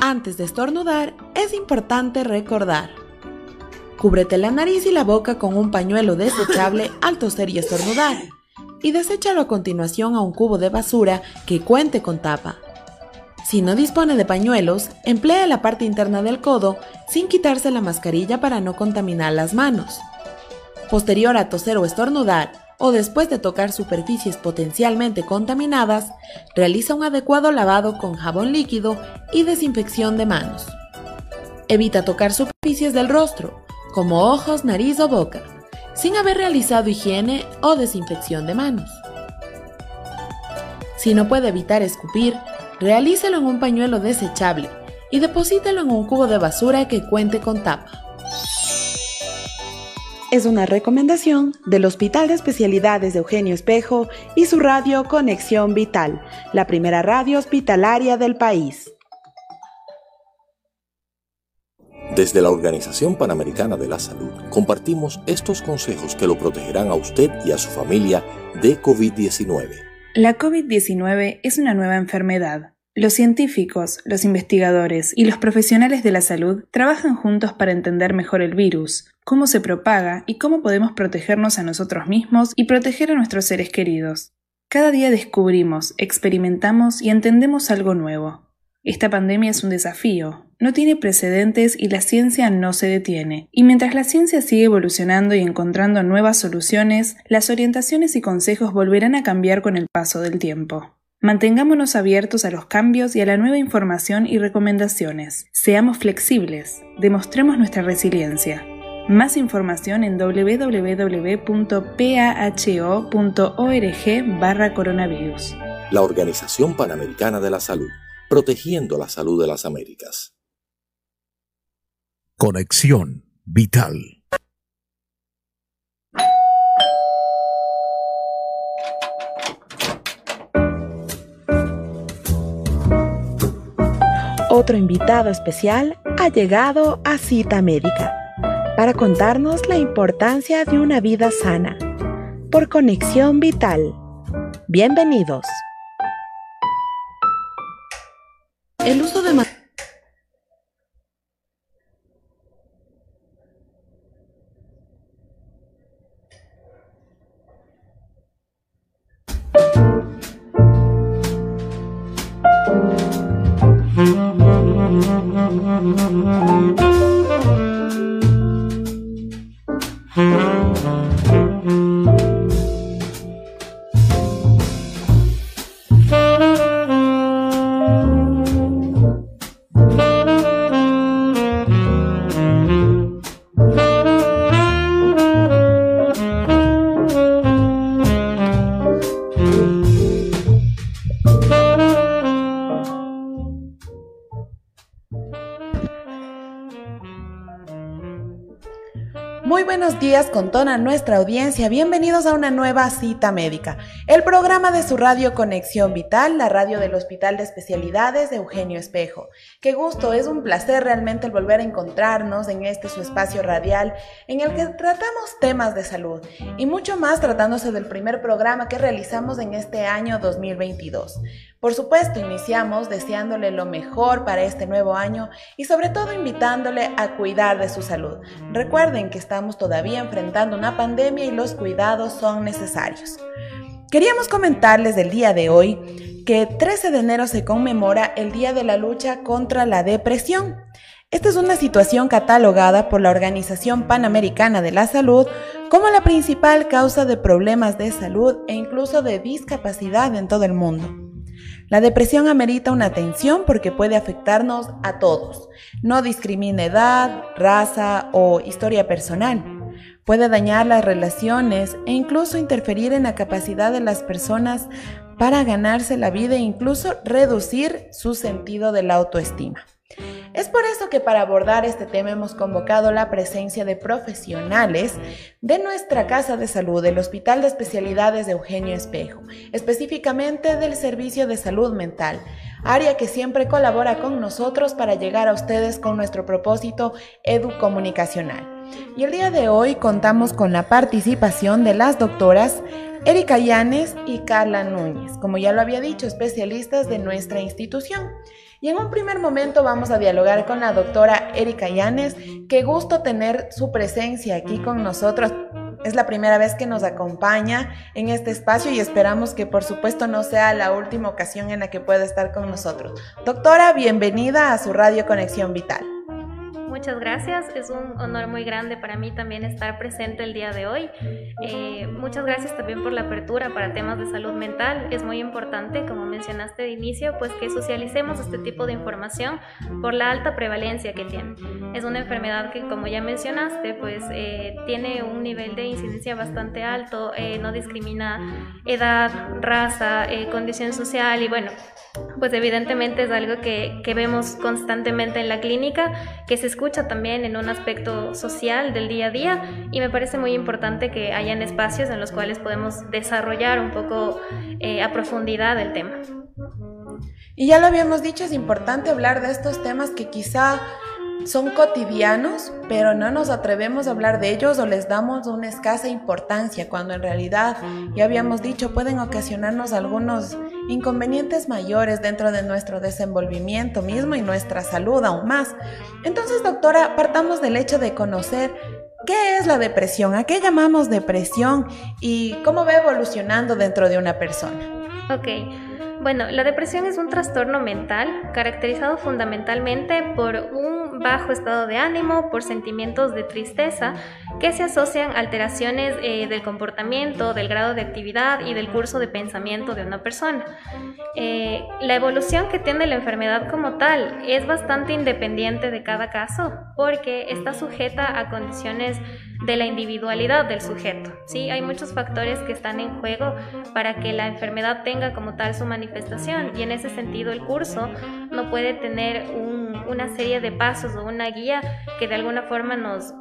Antes de estornudar, es importante recordar. Cúbrete la nariz y la boca con un pañuelo desechable al toser y estornudar. Y deséchalo a continuación a un cubo de basura que cuente con tapa. Si no dispone de pañuelos, emplee la parte interna del codo sin quitarse la mascarilla para no contaminar las manos. Posterior a toser o estornudar, o después de tocar superficies potencialmente contaminadas, realiza un adecuado lavado con jabón líquido y desinfección de manos. Evita tocar superficies del rostro, como ojos, nariz o boca, sin haber realizado higiene o desinfección de manos. Si no puede evitar escupir, realícelo en un pañuelo desechable y deposítelo en un cubo de basura que cuente con tapa. Es una recomendación del Hospital de Especialidades de Eugenio Espejo y su radio Conexión Vital, la primera radio hospitalaria del país. Desde la Organización Panamericana de la Salud compartimos estos consejos que lo protegerán a usted y a su familia de COVID-19. La COVID-19 es una nueva enfermedad. Los científicos, los investigadores y los profesionales de la salud trabajan juntos para entender mejor el virus, cómo se propaga y cómo podemos protegernos a nosotros mismos y proteger a nuestros seres queridos. Cada día descubrimos, experimentamos y entendemos algo nuevo. Esta pandemia es un desafío, no tiene precedentes y la ciencia no se detiene. Y mientras la ciencia sigue evolucionando y encontrando nuevas soluciones, las orientaciones y consejos volverán a cambiar con el paso del tiempo. Mantengámonos abiertos a los cambios y a la nueva información y recomendaciones. Seamos flexibles, demostremos nuestra resiliencia. Más información en www.paho.org coronavirus. La Organización Panamericana de la Salud protegiendo la salud de las Américas. Conexión Vital. Otro invitado especial ha llegado a Cita Médica para contarnos la importancia de una vida sana por Conexión Vital. Bienvenidos. El uso de con toda nuestra audiencia. Bienvenidos a una nueva cita médica, el programa de su radio Conexión Vital, la radio del Hospital de Especialidades de Eugenio Espejo. Qué gusto, es un placer realmente el volver a encontrarnos en este su espacio radial en el que tratamos temas de salud y mucho más tratándose del primer programa que realizamos en este año 2022. Por supuesto, iniciamos deseándole lo mejor para este nuevo año y sobre todo invitándole a cuidar de su salud. Recuerden que estamos todavía enfrentando una pandemia y los cuidados son necesarios. Queríamos comentarles del día de hoy que 13 de enero se conmemora el Día de la Lucha contra la Depresión. Esta es una situación catalogada por la Organización Panamericana de la Salud como la principal causa de problemas de salud e incluso de discapacidad en todo el mundo. La depresión amerita una atención porque puede afectarnos a todos. No discrimina edad, raza o historia personal. Puede dañar las relaciones e incluso interferir en la capacidad de las personas para ganarse la vida e incluso reducir su sentido de la autoestima. Es por eso que para abordar este tema hemos convocado la presencia de profesionales de nuestra Casa de Salud, el Hospital de Especialidades de Eugenio Espejo, específicamente del Servicio de Salud Mental, área que siempre colabora con nosotros para llegar a ustedes con nuestro propósito educomunicacional. Y el día de hoy contamos con la participación de las doctoras Erika Llanes y Carla Núñez, como ya lo había dicho, especialistas de nuestra institución. Y en un primer momento vamos a dialogar con la doctora Erika Llanes. Qué gusto tener su presencia aquí con nosotros. Es la primera vez que nos acompaña en este espacio y esperamos que por supuesto no sea la última ocasión en la que pueda estar con nosotros. Doctora, bienvenida a su Radio Conexión Vital. Muchas gracias, es un honor muy grande para mí también estar presente el día de hoy. Eh, muchas gracias también por la apertura para temas de salud mental. Es muy importante, como mencionaste de inicio, pues que socialicemos este tipo de información por la alta prevalencia que tiene. Es una enfermedad que, como ya mencionaste, pues eh, tiene un nivel de incidencia bastante alto, eh, no discrimina edad, raza, condición social y bueno, pues evidentemente es algo que, que, vemos constantemente en la clínica, que se escucha también en un aspecto social del día a día y me parece muy importante que hayan espacios en los cuales podemos desarrollar un poco eh, a profundidad el tema. Y ya lo habíamos dicho, es importante hablar de estos temas que quizá son cotidianos, pero no nos atrevemos a hablar de ellos o les damos una escasa importancia, cuando en realidad, ya habíamos dicho, pueden ocasionarnos algunos inconvenientes mayores dentro de nuestro desenvolvimiento mismo y nuestra salud aún más. Entonces, doctora, partamos del hecho de conocer qué es la depresión, a qué llamamos depresión y cómo va evolucionando dentro de una persona. Ok. Bueno, la depresión es un trastorno mental caracterizado fundamentalmente por un bajo estado de ánimo, por sentimientos de tristeza que se asocian a alteraciones eh, del comportamiento, del grado de actividad y del curso de pensamiento de una persona. Eh, la evolución que tiene la enfermedad como tal es bastante independiente de cada caso porque está sujeta a condiciones de la individualidad del sujeto. ¿sí? Hay muchos factores que están en juego para que la enfermedad tenga como tal su manifestación y en ese sentido el curso no puede tener una serie de pasos o una guía que de alguna forma nos,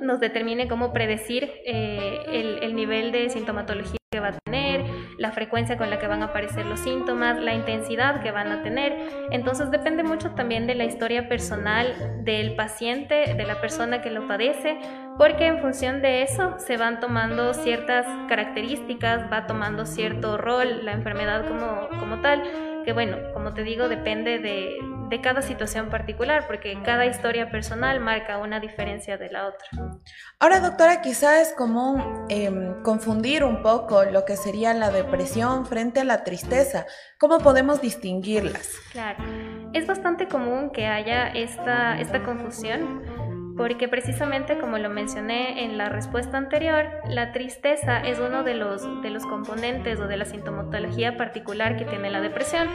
nos determine cómo predecir eh, el nivel de sintomatología que va a tener, la frecuencia con la que van a aparecer los síntomas, la intensidad que van a tener. Entonces depende mucho también de la historia personal del paciente, de la persona que lo padece, porque en función de eso se van tomando ciertas características, va tomando cierto rol la enfermedad como, como tal, que bueno, como te digo, depende de, de cada situación particular, porque cada historia personal marca una diferencia de la otra. Ahora, doctora, quizá es común em, confundir un poco lo que sería la depresión frente a la tristeza. ¿Cómo podemos distinguirlas? Claro, es bastante común que haya esta, esta confusión. Porque precisamente como lo mencioné en la respuesta anterior, la tristeza es uno de los, de los componentes o de la sintomatología particular que tiene la depresión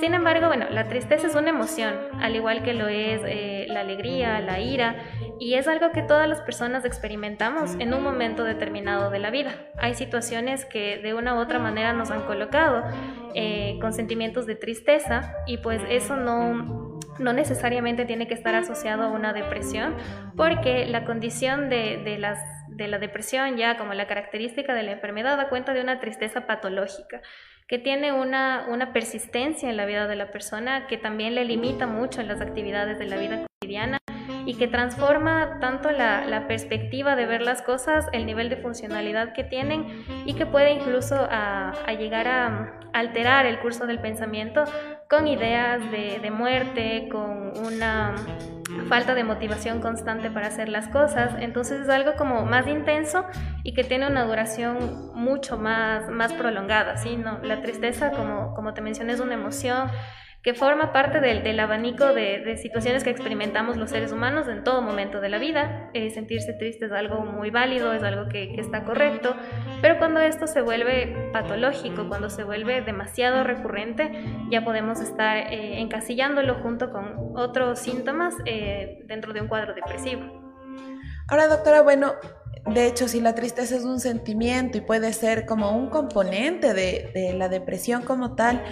sin embargo, bueno, la tristeza es una emoción, al igual que lo es eh, la alegría, la ira, y es algo que todas las personas experimentamos en un momento determinado de la vida. Hay situaciones que de una u otra manera nos han colocado eh, con sentimientos de tristeza y pues eso no, no necesariamente tiene que estar asociado a una depresión, porque la condición de, de, las, de la depresión ya como la característica de la enfermedad da cuenta de una tristeza patológica que tiene una, una persistencia en la vida de la persona que también le limita mucho en las actividades de la vida cotidiana y que transforma tanto la, la, perspectiva de ver las cosas, el nivel de funcionalidad que tienen y que puede incluso a, a llegar a alterar el curso del pensamiento con ideas de, de muerte, con una falta de motivación constante para hacer las cosas. Entonces es algo como más intenso y que tiene una duración mucho más, más prolongada. ¿sí? ¿No? La tristeza, como, como te mencioné, es una emoción que forma parte del, del abanico de, de, situaciones que experimentamos los seres humanos en todo momento de la vida. Eh, sentirse triste es algo muy válido, es algo que, que, está correcto, pero cuando esto se vuelve patológico, cuando se vuelve demasiado recurrente, ya podemos estar eh, encasillándolo junto con otros síntomas eh, dentro de un cuadro depresivo. Ahora, doctora, bueno, de hecho, si la tristeza es un sentimiento y puede ser como un componente de, de la depresión como tal,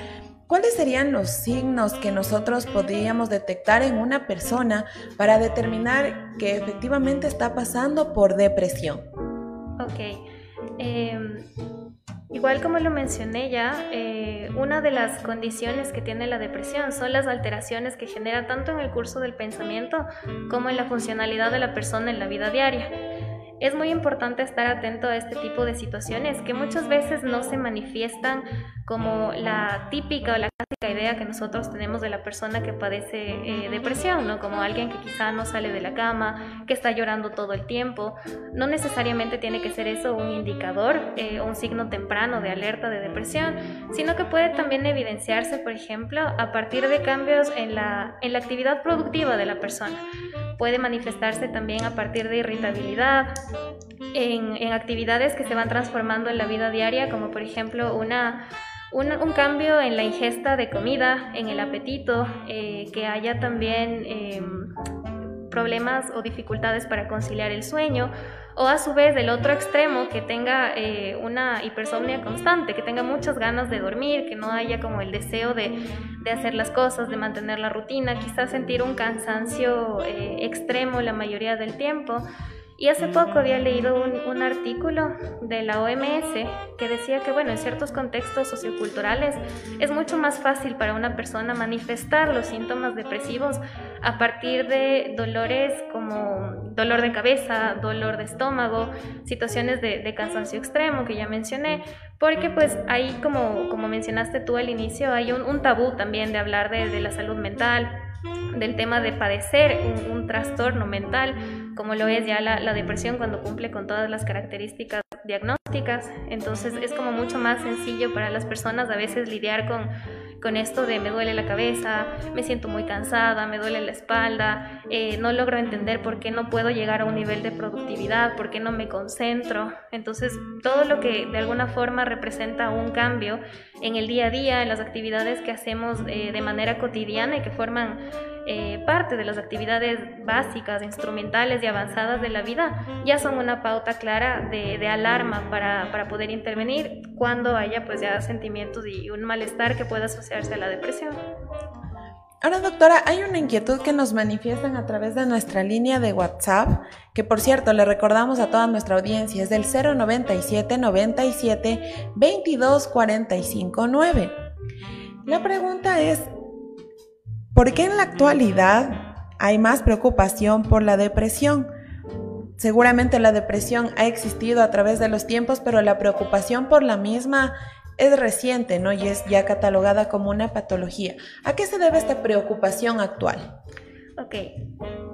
¿Cuáles serían los signos que nosotros podríamos detectar en una persona para determinar que efectivamente está pasando por depresión? Ok. Eh, Igual como lo mencioné ya, eh, una de las condiciones que tiene la depresión son las alteraciones que genera tanto en el curso del pensamiento como en la funcionalidad de la persona en la vida diaria. Es muy importante estar atento a este tipo de situaciones que muchas veces no se manifiestan como la típica o la clásica idea que nosotros tenemos de la persona que padece eh, depresión, ¿no? Como alguien que quizá no sale de la cama, que está llorando todo el tiempo. No necesariamente tiene que ser eso un indicador eh, un signo temprano de alerta de depresión, sino que puede también evidenciarse, por ejemplo, a partir de cambios en la, en la actividad productiva de la persona. Puede manifestarse también a partir de irritabilidad, en, en, actividades que se van transformando en la vida diaria, como por ejemplo una un, cambio en la ingesta de comida, en el apetito, eh, que haya también em, problemas o dificultades para conciliar el sueño, o a su vez del otro extremo que tenga eh, una hipersomnia constante, que tenga muchas ganas de dormir, que no haya como el deseo de, hacer las cosas, de mantener la rutina, quizás sentir un cansancio eh, extremo la mayoría del tiempo. Y hace poco había leído un, artículo de la OMS que decía que, bueno, en ciertos contextos socioculturales es mucho más fácil para una persona manifestar los síntomas depresivos a partir de dolores como dolor de cabeza, dolor de estómago, situaciones de, cansancio extremo que ya mencioné, porque pues ahí, como, como mencionaste tú al inicio, hay un, tabú también de hablar de la salud mental del tema de padecer un, trastorno mental, como lo es ya la, depresión cuando cumple con todas las características diagnósticas. Entonces es como mucho más sencillo para las personas a veces lidiar con con esto de me duele la cabeza, me siento muy cansada, me duele la espalda, eh, no logro entender por qué no puedo llegar a un nivel de productividad, por qué no me concentro. Entonces, todo lo que de alguna forma representa un cambio en el día a día, en las actividades que hacemos eh, de manera cotidiana y que forman eh, parte de las actividades básicas, instrumentales y avanzadas de la vida, ya son una pauta clara de, alarma para, para, poder intervenir cuando haya pues ya sentimientos y un malestar que pueda asociarse a la depresión. Ahora, doctora, hay una inquietud que nos manifiestan a través de nuestra línea de WhatsApp, que por cierto le recordamos a toda nuestra audiencia, es del 097 97 22 45 9. La pregunta es, ¿Por qué en la actualidad hay más preocupación por la depresión? Seguramente la depresión ha existido a través de los tiempos, pero la preocupación por la misma es reciente, ¿no? Y es ya catalogada como una patología. ¿A qué se debe esta preocupación actual? Ok,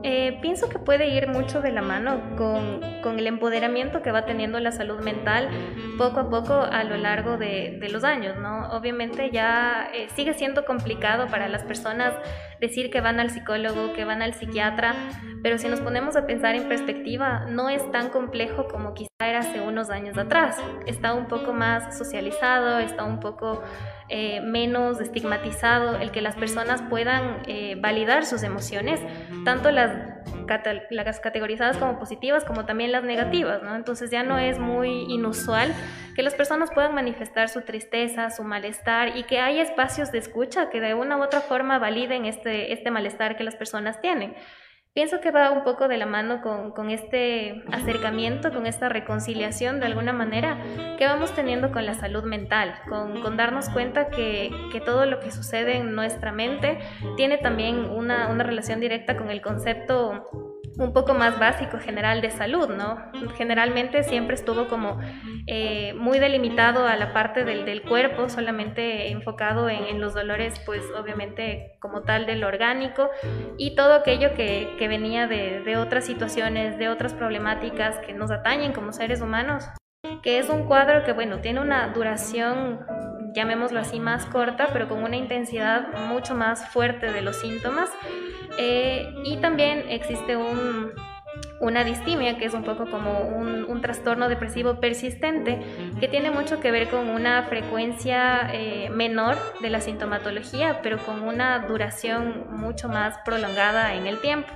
eh, pienso que puede ir mucho de la mano con, con, el empoderamiento que va teniendo la salud mental poco a poco a lo largo de, de los años, ¿no? Obviamente ya eh, sigue siendo complicado para las personas decir que van al psicólogo, que van al psiquiatra, pero si nos ponemos a pensar en perspectiva, no es tan complejo como quizá era hace unos años atrás. Está un poco más socializado, está un poco eh, menos estigmatizado el que las personas puedan eh, validar sus emociones, tanto las, las categorizadas como positivas como también las negativas. Entonces ya no es muy inusual que las personas puedan manifestar su tristeza, su malestar y que haya espacios de escucha que de una u otra forma validen este, este malestar que las personas tienen. Pienso que va un poco de la mano con, este acercamiento, con esta reconciliación de alguna manera que vamos teniendo con la salud mental, con, darnos cuenta que, todo lo que sucede en nuestra mente tiene también una, una relación directa con el concepto un poco más básico general de salud, ¿no? Generalmente siempre estuvo como eh, muy delimitado a la parte del, del cuerpo, solamente enfocado en, los dolores, pues obviamente como tal del orgánico y todo aquello que, venía de otras situaciones, de otras problemáticas que nos atañen como seres humanos, que es un cuadro que, bueno, tiene una duración llamémoslo así, más corta, pero con una intensidad mucho más fuerte de los síntomas. Eh, y también existe un, una distimia, que es un poco como un, trastorno depresivo persistente, que tiene mucho que ver con una frecuencia eh, menor de la sintomatología, pero con una duración mucho más prolongada en el tiempo.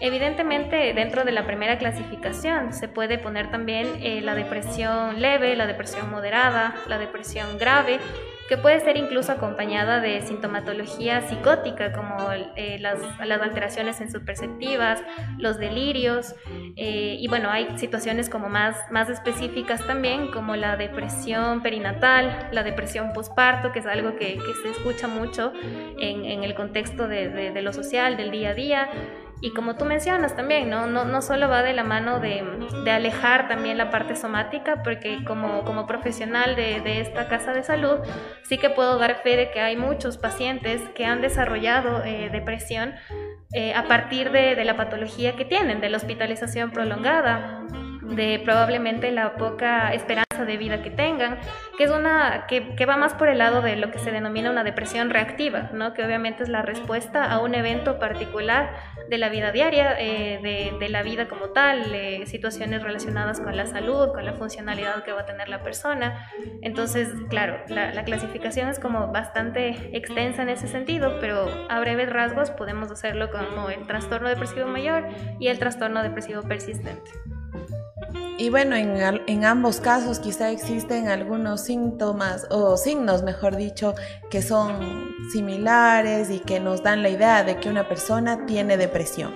Evidentemente, dentro de la primera clasificación se puede poner también eh, la depresión leve, la depresión moderada, la depresión grave que puede ser incluso acompañada de sintomatología psicótica como eh, las, alteraciones en perceptivas, los delirios eh, y bueno, hay situaciones como más, más específicas también como la depresión perinatal, la depresión postparto, que es algo que, se escucha mucho en, el contexto de lo social, del día a día. Y como tú mencionas también, no, no, no solo va de la mano de, alejar también la parte somática, porque como, como profesional de, de, esta casa de salud, sí que puedo dar fe de que hay muchos pacientes que han desarrollado eh, depresión eh, a partir de, de la patología que tienen, de la hospitalización prolongada de probablemente la poca esperanza de vida que tengan, que es una que, va más por el lado de lo que se denomina una depresión reactiva, ¿no? que obviamente es la respuesta a un evento particular de la vida diaria, eh, de, de, la vida como tal, eh, situaciones relacionadas con la salud, con la funcionalidad que va a tener la persona. Entonces, claro, la, la clasificación es como bastante extensa en ese sentido, pero a breves rasgos podemos hacerlo como el trastorno depresivo mayor y el trastorno depresivo persistente. Y bueno, en, en, ambos casos quizá existen algunos síntomas o signos, mejor dicho, que son similares y que nos dan la idea de que una persona tiene depresión.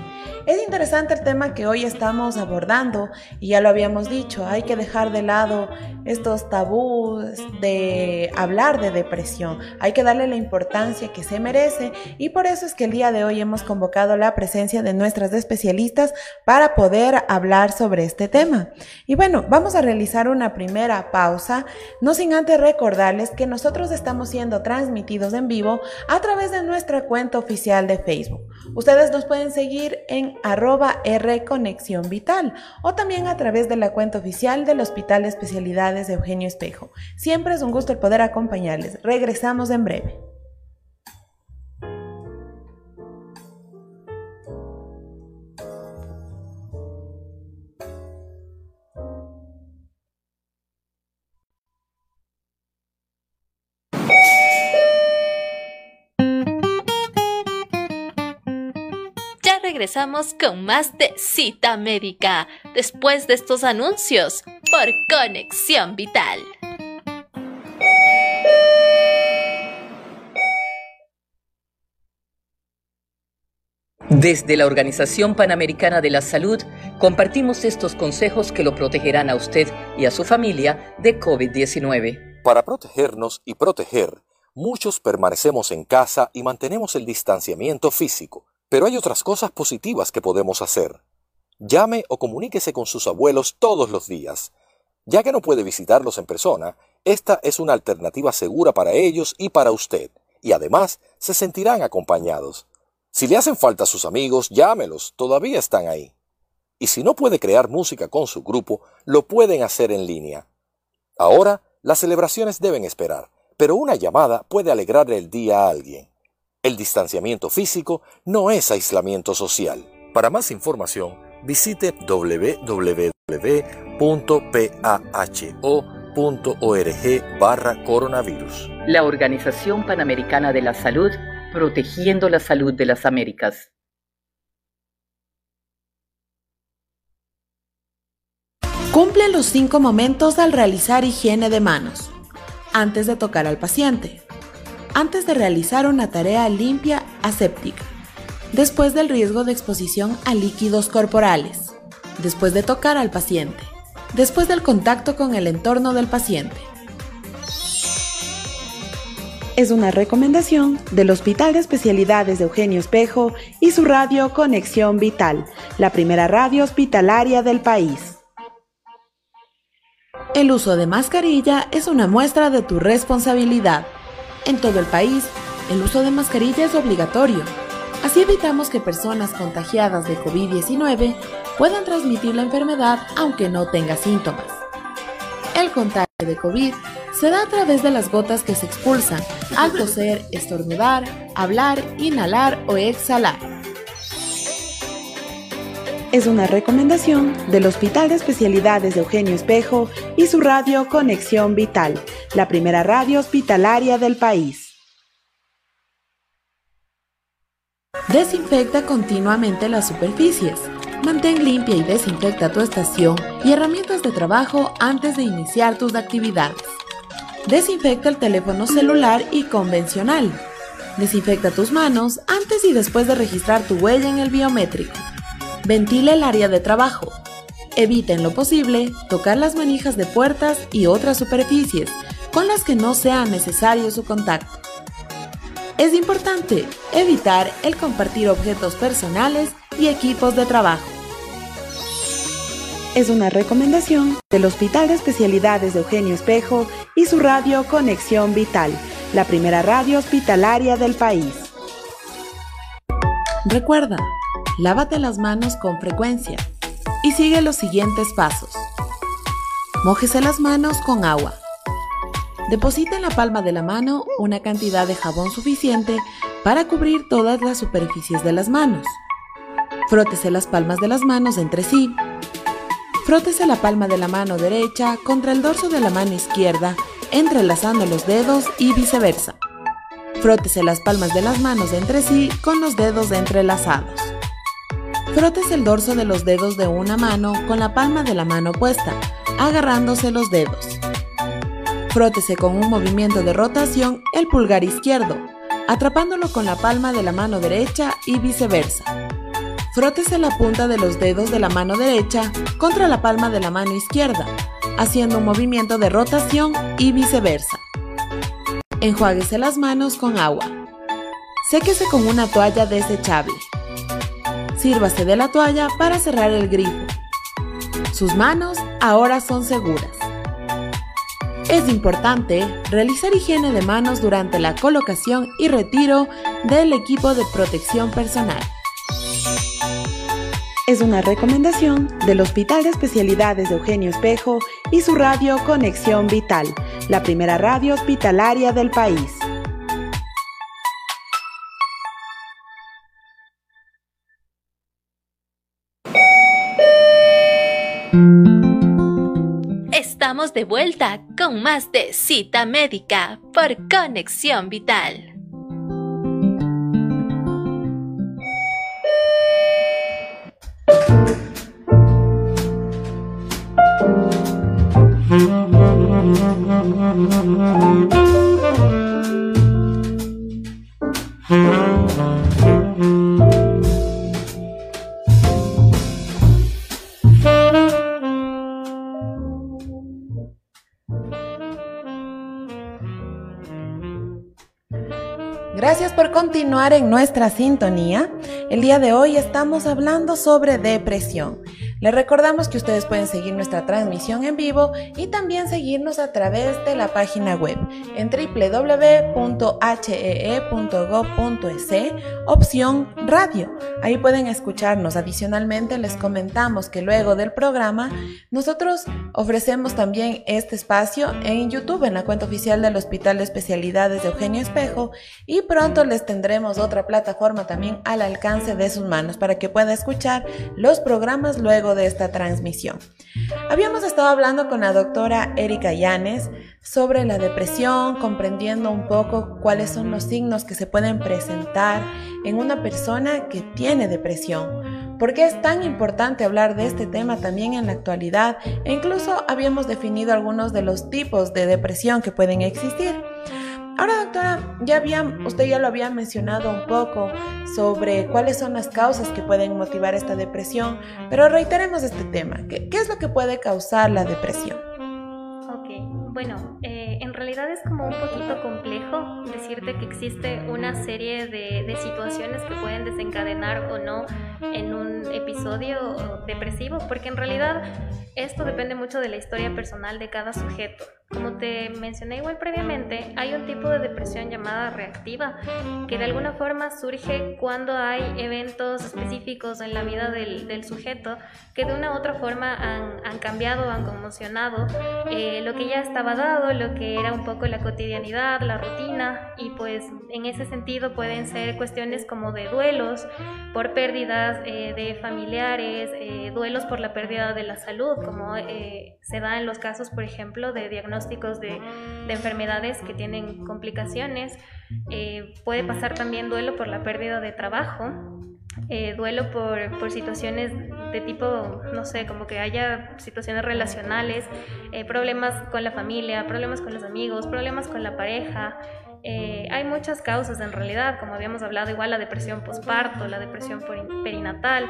Es interesante el tema que hoy estamos abordando y ya lo habíamos dicho, hay que dejar de lado estos tabús de hablar de depresión, hay que darle la importancia que se merece y por eso es que el día de hoy hemos convocado la presencia de nuestras especialistas para poder hablar sobre este tema. Y bueno, vamos a realizar una primera pausa, no sin antes recordarles que nosotros estamos siendo transmitidos en vivo a través de nuestra cuenta oficial de Facebook. Ustedes nos pueden seguir en arroba R Conexión Vital o también a través de la cuenta oficial del Hospital de Especialidades de Eugenio Espejo. Siempre es un gusto el poder acompañarles. Regresamos en breve. Regresamos con más de Cita Médica después de estos anuncios por Conexión Vital. Desde la Organización Panamericana de la Salud compartimos estos consejos que lo protegerán a usted y a su familia de COVID-19. Para protegernos y proteger, muchos permanecemos en casa y mantenemos el distanciamiento físico pero hay otras cosas positivas que podemos hacer. Llame o comuníquese con sus abuelos todos los días. Ya que no puede visitarlos en persona, esta es una alternativa segura para ellos y para usted, y además se sentirán acompañados. Si le hacen falta a sus amigos, llámelos, todavía están ahí. Y si no puede crear música con su grupo, lo pueden hacer en línea. Ahora, las celebraciones deben esperar, pero una llamada puede alegrarle el día a alguien. El distanciamiento físico no es aislamiento social. Para más información, visite www.paho.org barra coronavirus. La Organización Panamericana de la Salud, protegiendo la salud de las Américas. Cumple los cinco momentos al realizar higiene de manos. Antes de tocar al paciente antes de realizar una tarea limpia aséptica, después del riesgo de exposición a líquidos corporales, después de tocar al paciente, después del contacto con el entorno del paciente. Es una recomendación del Hospital de Especialidades de Eugenio Espejo y su radio Conexión Vital, la primera radio hospitalaria del país. El uso de mascarilla es una muestra de tu responsabilidad. En todo el país, el uso de mascarilla es obligatorio. Así evitamos que personas contagiadas de COVID-19 puedan transmitir la enfermedad aunque no tenga síntomas. El contagio de COVID se da a través de las gotas que se expulsan al toser, estornudar, hablar, inhalar o exhalar. Es una recomendación del Hospital de Especialidades de Eugenio Espejo y su radio Conexión Vital, la primera radio hospitalaria del país. Desinfecta continuamente las superficies. Mantén limpia y desinfecta tu estación y herramientas de trabajo antes de iniciar tus actividades. Desinfecta el teléfono celular y convencional. Desinfecta tus manos antes y después de registrar tu huella en el biométrico. Ventila el área de trabajo. Evita en lo posible tocar las manijas de puertas y otras superficies con las que no sea necesario su contacto. Es importante evitar el compartir objetos personales y equipos de trabajo. Es una recomendación del Hospital de Especialidades de Eugenio Espejo y su radio Conexión Vital, la primera radio hospitalaria del país. Recuerda, lávate las manos con frecuencia y sigue los siguientes pasos. Mójese las manos con agua. Deposita en la palma de la mano una cantidad de jabón suficiente para cubrir todas las superficies de las manos. Frótese las palmas de las manos entre sí. Frótese la palma de la mano derecha contra el dorso de la mano izquierda, entrelazando los dedos y viceversa. Frótese las palmas de las manos entre sí con los dedos entrelazados. Frótese el dorso de los dedos de una mano con la palma de la mano opuesta, agarrándose los dedos. Frótese con un movimiento de rotación el pulgar izquierdo, atrapándolo con la palma de la mano derecha y viceversa. Frótese la punta de los dedos de la mano derecha contra la palma de la mano izquierda, haciendo un movimiento de rotación y viceversa. Enjuáguese las manos con agua. Séquese con una toalla desechable. Sírvase de la toalla para cerrar el grifo. Sus manos ahora son seguras. Es importante realizar higiene de manos durante la colocación y retiro del equipo de protección personal es una recomendación del Hospital de Especialidades de Eugenio Espejo y su radio Conexión Vital, la primera radio hospitalaria del país. Estamos de vuelta con más de cita médica por Conexión Vital. Continuar en nuestra sintonía. El día de hoy estamos hablando sobre depresión. Les recordamos que ustedes pueden seguir nuestra transmisión en vivo y también seguirnos a través de la página web en www.hee.gov.es, opción radio. Ahí pueden escucharnos. Adicionalmente les comentamos que luego del programa nosotros ofrecemos también este espacio en YouTube, en la cuenta oficial del Hospital de Especialidades de Eugenio Espejo y pronto les tendremos otra plataforma también al alcance de sus manos para que pueda escuchar los programas luego de esta transmisión. Habíamos estado hablando con la doctora Erika Llanes sobre la depresión, comprendiendo un poco cuáles son los signos que se pueden presentar en una persona que tiene depresión. ¿Por qué es tan importante hablar de este tema también en la actualidad? E incluso habíamos definido algunos de los tipos de depresión que pueden existir. Ahora, doctora, ya había, usted ya lo había mencionado un poco sobre cuáles son las causas que pueden motivar esta depresión, pero reiteremos este tema. ¿Qué, es lo que puede causar la depresión? Ok, bueno, eh, en realidad es como un poquito complejo decirte que existe una serie de situaciones que pueden desencadenar o no en un episodio depresivo, porque en realidad esto depende mucho de la historia personal de cada sujeto. Como te mencioné igual previamente, hay un tipo de depresión llamada reactiva, que de alguna forma surge cuando hay eventos específicos en la vida del, sujeto que de una u otra forma han, cambiado, han conmocionado eh, lo que ya estaba dado, lo que era un poco la cotidianidad, la rutina, y pues en ese sentido pueden ser cuestiones como de duelos por pérdidas eh, de familiares, eh, duelos por la pérdida de la salud, como se da en los casos, por ejemplo, de diagnóstico de, enfermedades que tienen complicaciones. Eh, puede pasar también duelo por la pérdida de trabajo, eh, duelo por, situaciones de tipo, no sé, como que haya situaciones relacionales, eh, problemas con la familia, problemas con los amigos, problemas con la pareja. Eh, hay muchas causas en realidad, como habíamos hablado, igual la depresión postparto, la depresión perinatal,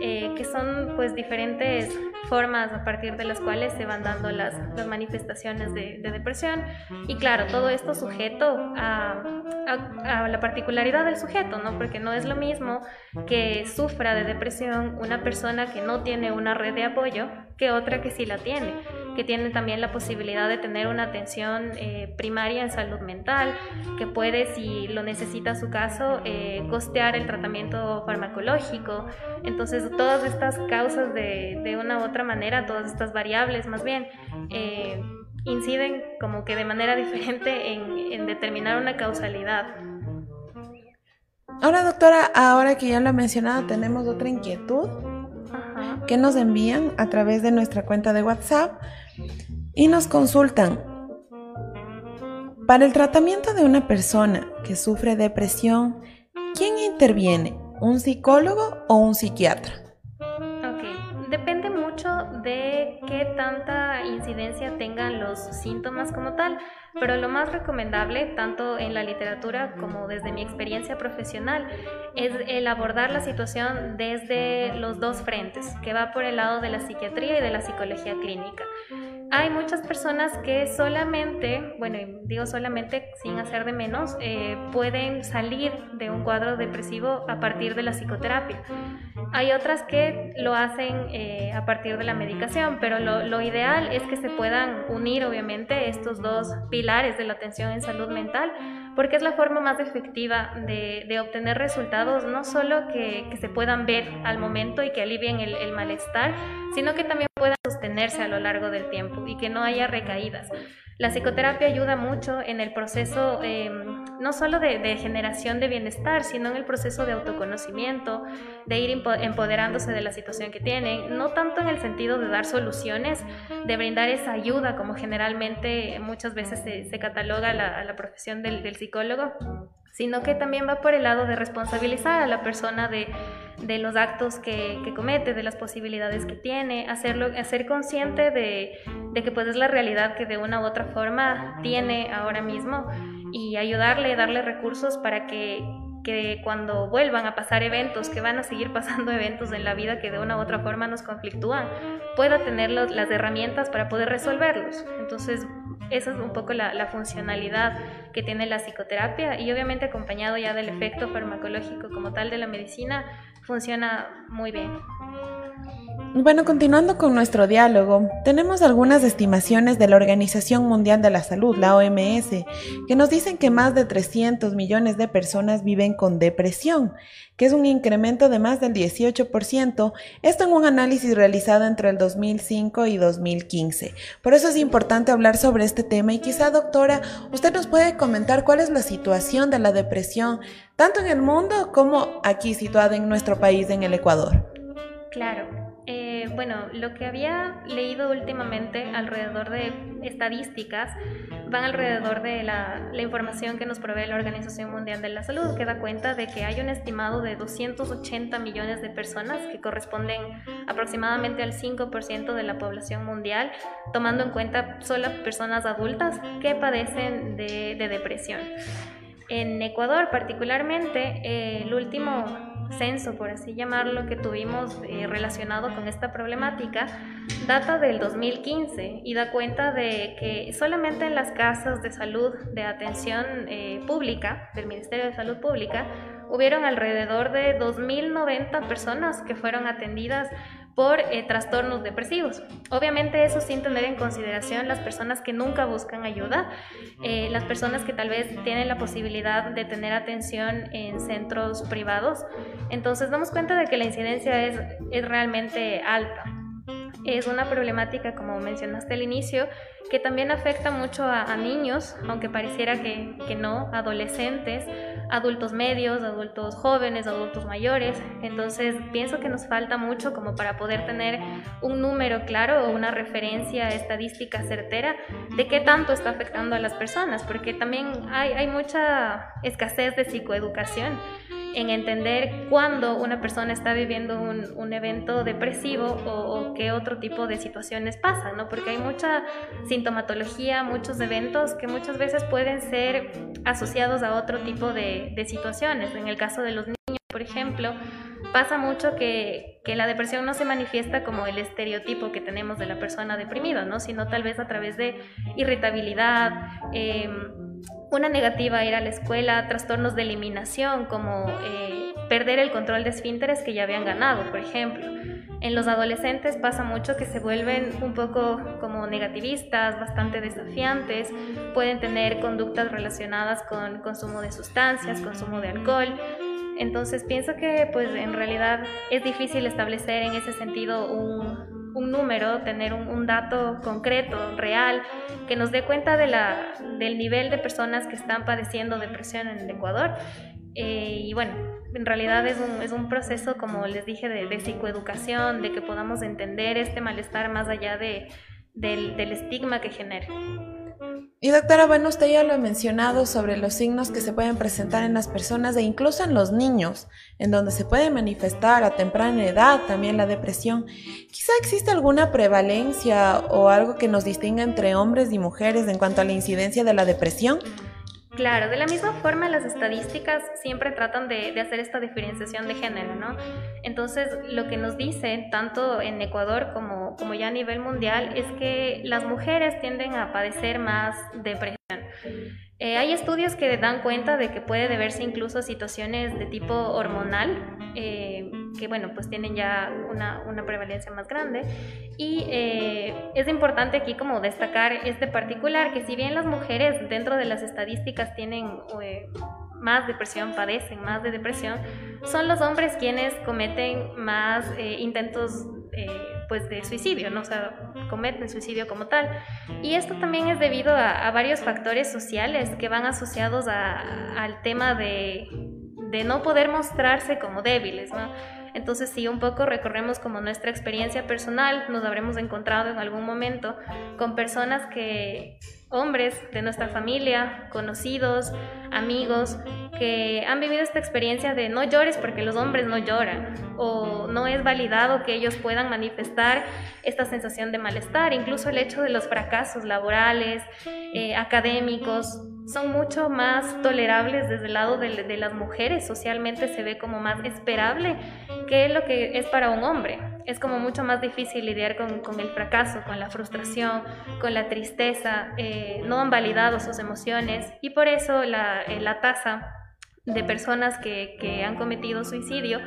eh, que son pues diferentes formas a partir de las cuales se van dando las, las manifestaciones de, depresión. Y claro, todo esto sujeto a, a, la particularidad del sujeto, ¿no? Porque no es lo mismo que sufra de depresión una persona que no tiene una red de apoyo que otra que sí la tiene, que tiene también la posibilidad de tener una atención eh, primaria en salud mental, que puede, si lo necesita su caso, eh, costear el tratamiento farmacológico. Entonces, todas estas causas de, de una u otra manera, todas estas variables más bien, eh, inciden como que de manera diferente en, en determinar una causalidad. Ahora, doctora, ahora que ya lo he mencionado, tenemos otra inquietud que nos envían a través de nuestra cuenta de WhatsApp y nos consultan. Para el tratamiento de una persona que sufre depresión, ¿quién interviene? ¿Un psicólogo o un psiquiatra? Tanta incidencia tengan los síntomas como tal. Pero lo más recomendable, tanto en la literatura como desde mi experiencia profesional, es el abordar la situación desde los dos frentes, que va por el lado de la psiquiatría y de la psicología clínica. Hay muchas personas que solamente, bueno, digo solamente sin hacer de menos, eh, pueden salir de un cuadro depresivo a partir de la psicoterapia. Hay otras que lo hacen eh, a partir de la medicación, pero lo, ideal es que se puedan unir, obviamente, estos dos pilares de la atención en salud mental, porque es la forma más efectiva de, obtener resultados, no solo que, se puedan ver al momento y que alivien el, el malestar, sino que también puedan sostenerse a lo largo del tiempo y que no haya recaídas. La psicoterapia ayuda mucho en el proceso em, no solo de, generación de bienestar, sino en el proceso de autoconocimiento, de ir empoderándose de la situación que tienen, no tanto en el sentido de dar soluciones, de brindar esa ayuda como generalmente muchas veces se, cataloga la, la profesión del psicólogo, sino que también va por el lado de responsabilizar a la persona de, de los actos que, que, comete, de las posibilidades que tiene, hacerlo, hacer consciente de, de, que pues es la realidad que de una u otra forma tiene ahora mismo y ayudarle, darle recursos para que, que cuando vuelvan a pasar eventos, que van a seguir pasando eventos en la vida que de una u otra forma nos conflictúan, pueda tener las herramientas para poder resolverlos. Entonces, esa es un poco la, funcionalidad que tiene la psicoterapia y obviamente acompañado ya del efecto farmacológico como tal de la medicina, funciona muy bien. Bueno, continuando con nuestro diálogo, tenemos algunas estimaciones de la Organización Mundial de la Salud, la OMS, que nos dicen que más de 300 millones de personas viven con depresión, que es un incremento de más del 18%, esto en un análisis realizado entre el 2005 y 2015. Por eso es importante hablar sobre este tema y quizá, doctora, usted nos puede comentar cuál es la situación de la depresión, tanto en el mundo como aquí situada en nuestro país, en el Ecuador. Claro, eh, bueno, lo que había leído últimamente alrededor de estadísticas van alrededor de la, información que nos provee la Organización Mundial de la Salud, que da cuenta de que hay un estimado de 280 millones de personas que corresponden aproximadamente al 5% de la población mundial, tomando en cuenta solo personas adultas que padecen de, depresión. En Ecuador particularmente, eh, el último censo, por así llamarlo, que tuvimos eh, relacionado con esta problemática, data del 2015 y da cuenta de que solamente en las casas de salud de atención eh, pública, del Ministerio de Salud Pública, hubieron alrededor de 2.090 personas que fueron atendidas por eh, trastornos depresivos. Obviamente eso sin tener en consideración las personas que nunca buscan ayuda, eh, las personas que tal vez tienen la posibilidad de tener atención en centros privados. Entonces damos cuenta de que la incidencia es, es realmente alta. Es una problemática, como mencionaste al inicio, que también afecta mucho a, niños, aunque pareciera que, que, no, adolescentes, adultos medios, adultos jóvenes, adultos mayores. Entonces pienso que nos falta mucho como para poder tener un número claro o una referencia estadística certera de qué tanto está afectando a las personas, porque también hay, hay mucha escasez de psicoeducación en entender cuándo una persona está viviendo un, evento depresivo o, qué otro tipo de situaciones pasan, ¿no? Porque hay mucha sintomatología, muchos eventos que muchas veces pueden ser asociados a otro tipo de, de situaciones. En el caso de los niños, por ejemplo, pasa mucho que, que, la depresión no se manifiesta como el estereotipo que tenemos de la persona deprimida, ¿no? Sino tal vez a través de irritabilidad, eh, una negativa a ir a la escuela, trastornos de eliminación como eh, perder el control de esfínteres que ya habían ganado, por ejemplo. En los adolescentes pasa mucho que se vuelven un poco como negativistas, bastante desafiantes, pueden tener conductas relacionadas con consumo de sustancias, consumo de alcohol. Entonces pienso que pues en realidad es difícil establecer en ese sentido un, un número, tener un, dato concreto, real, que nos dé cuenta de la, del nivel de personas que están padeciendo depresión en el Ecuador. Eh, y bueno, en realidad es un, es un, proceso, como les dije, de, de, psicoeducación, de que podamos entender este malestar más allá de, del, del estigma que genera. Y doctora, bueno, usted ya lo ha mencionado sobre los signos que se pueden presentar en las personas e incluso en los niños, en donde se puede manifestar a temprana edad también la depresión. Quizá existe alguna prevalencia o algo que nos distinga entre hombres y mujeres en cuanto a la incidencia de la depresión. Claro, de la misma forma las estadísticas siempre tratan de, hacer esta diferenciación de género, ¿no? Entonces, lo que nos dice, tanto en Ecuador como, como ya a nivel mundial, es que las mujeres tienden a padecer más depresión. Eh, hay estudios que dan cuenta de que puede deberse incluso a situaciones de tipo hormonal, eh, que bueno, pues tienen ya una, una prevalencia más grande. Y eh, es importante aquí como destacar este particular, que si bien las mujeres dentro de las estadísticas tienen más depresión, padecen más de depresión, son los hombres quienes cometen más intentos pues de suicidio, ¿no? O sea, cometen suicidio como tal. Y esto también es debido a, varios factores sociales que van asociados al tema de, de no poder mostrarse como débiles, ¿no? Entonces, si un poco recorremos como nuestra experiencia personal, nos habremos encontrado en algún momento con personas que hombres de nuestra familia, conocidos, amigos, que han vivido esta experiencia de no llores porque los hombres no lloran, o no es validado que ellos puedan manifestar esta sensación de malestar, incluso el hecho de los fracasos laborales, eh, académicos, son mucho más tolerables desde el lado de, de, las mujeres, socialmente se ve como más esperable que lo que es para un hombre. Es como mucho más difícil lidiar con, con el fracaso, con la frustración, con la tristeza, eh, no han validado sus emociones y por eso la, eh, la tasa de personas que, que han cometido suicidio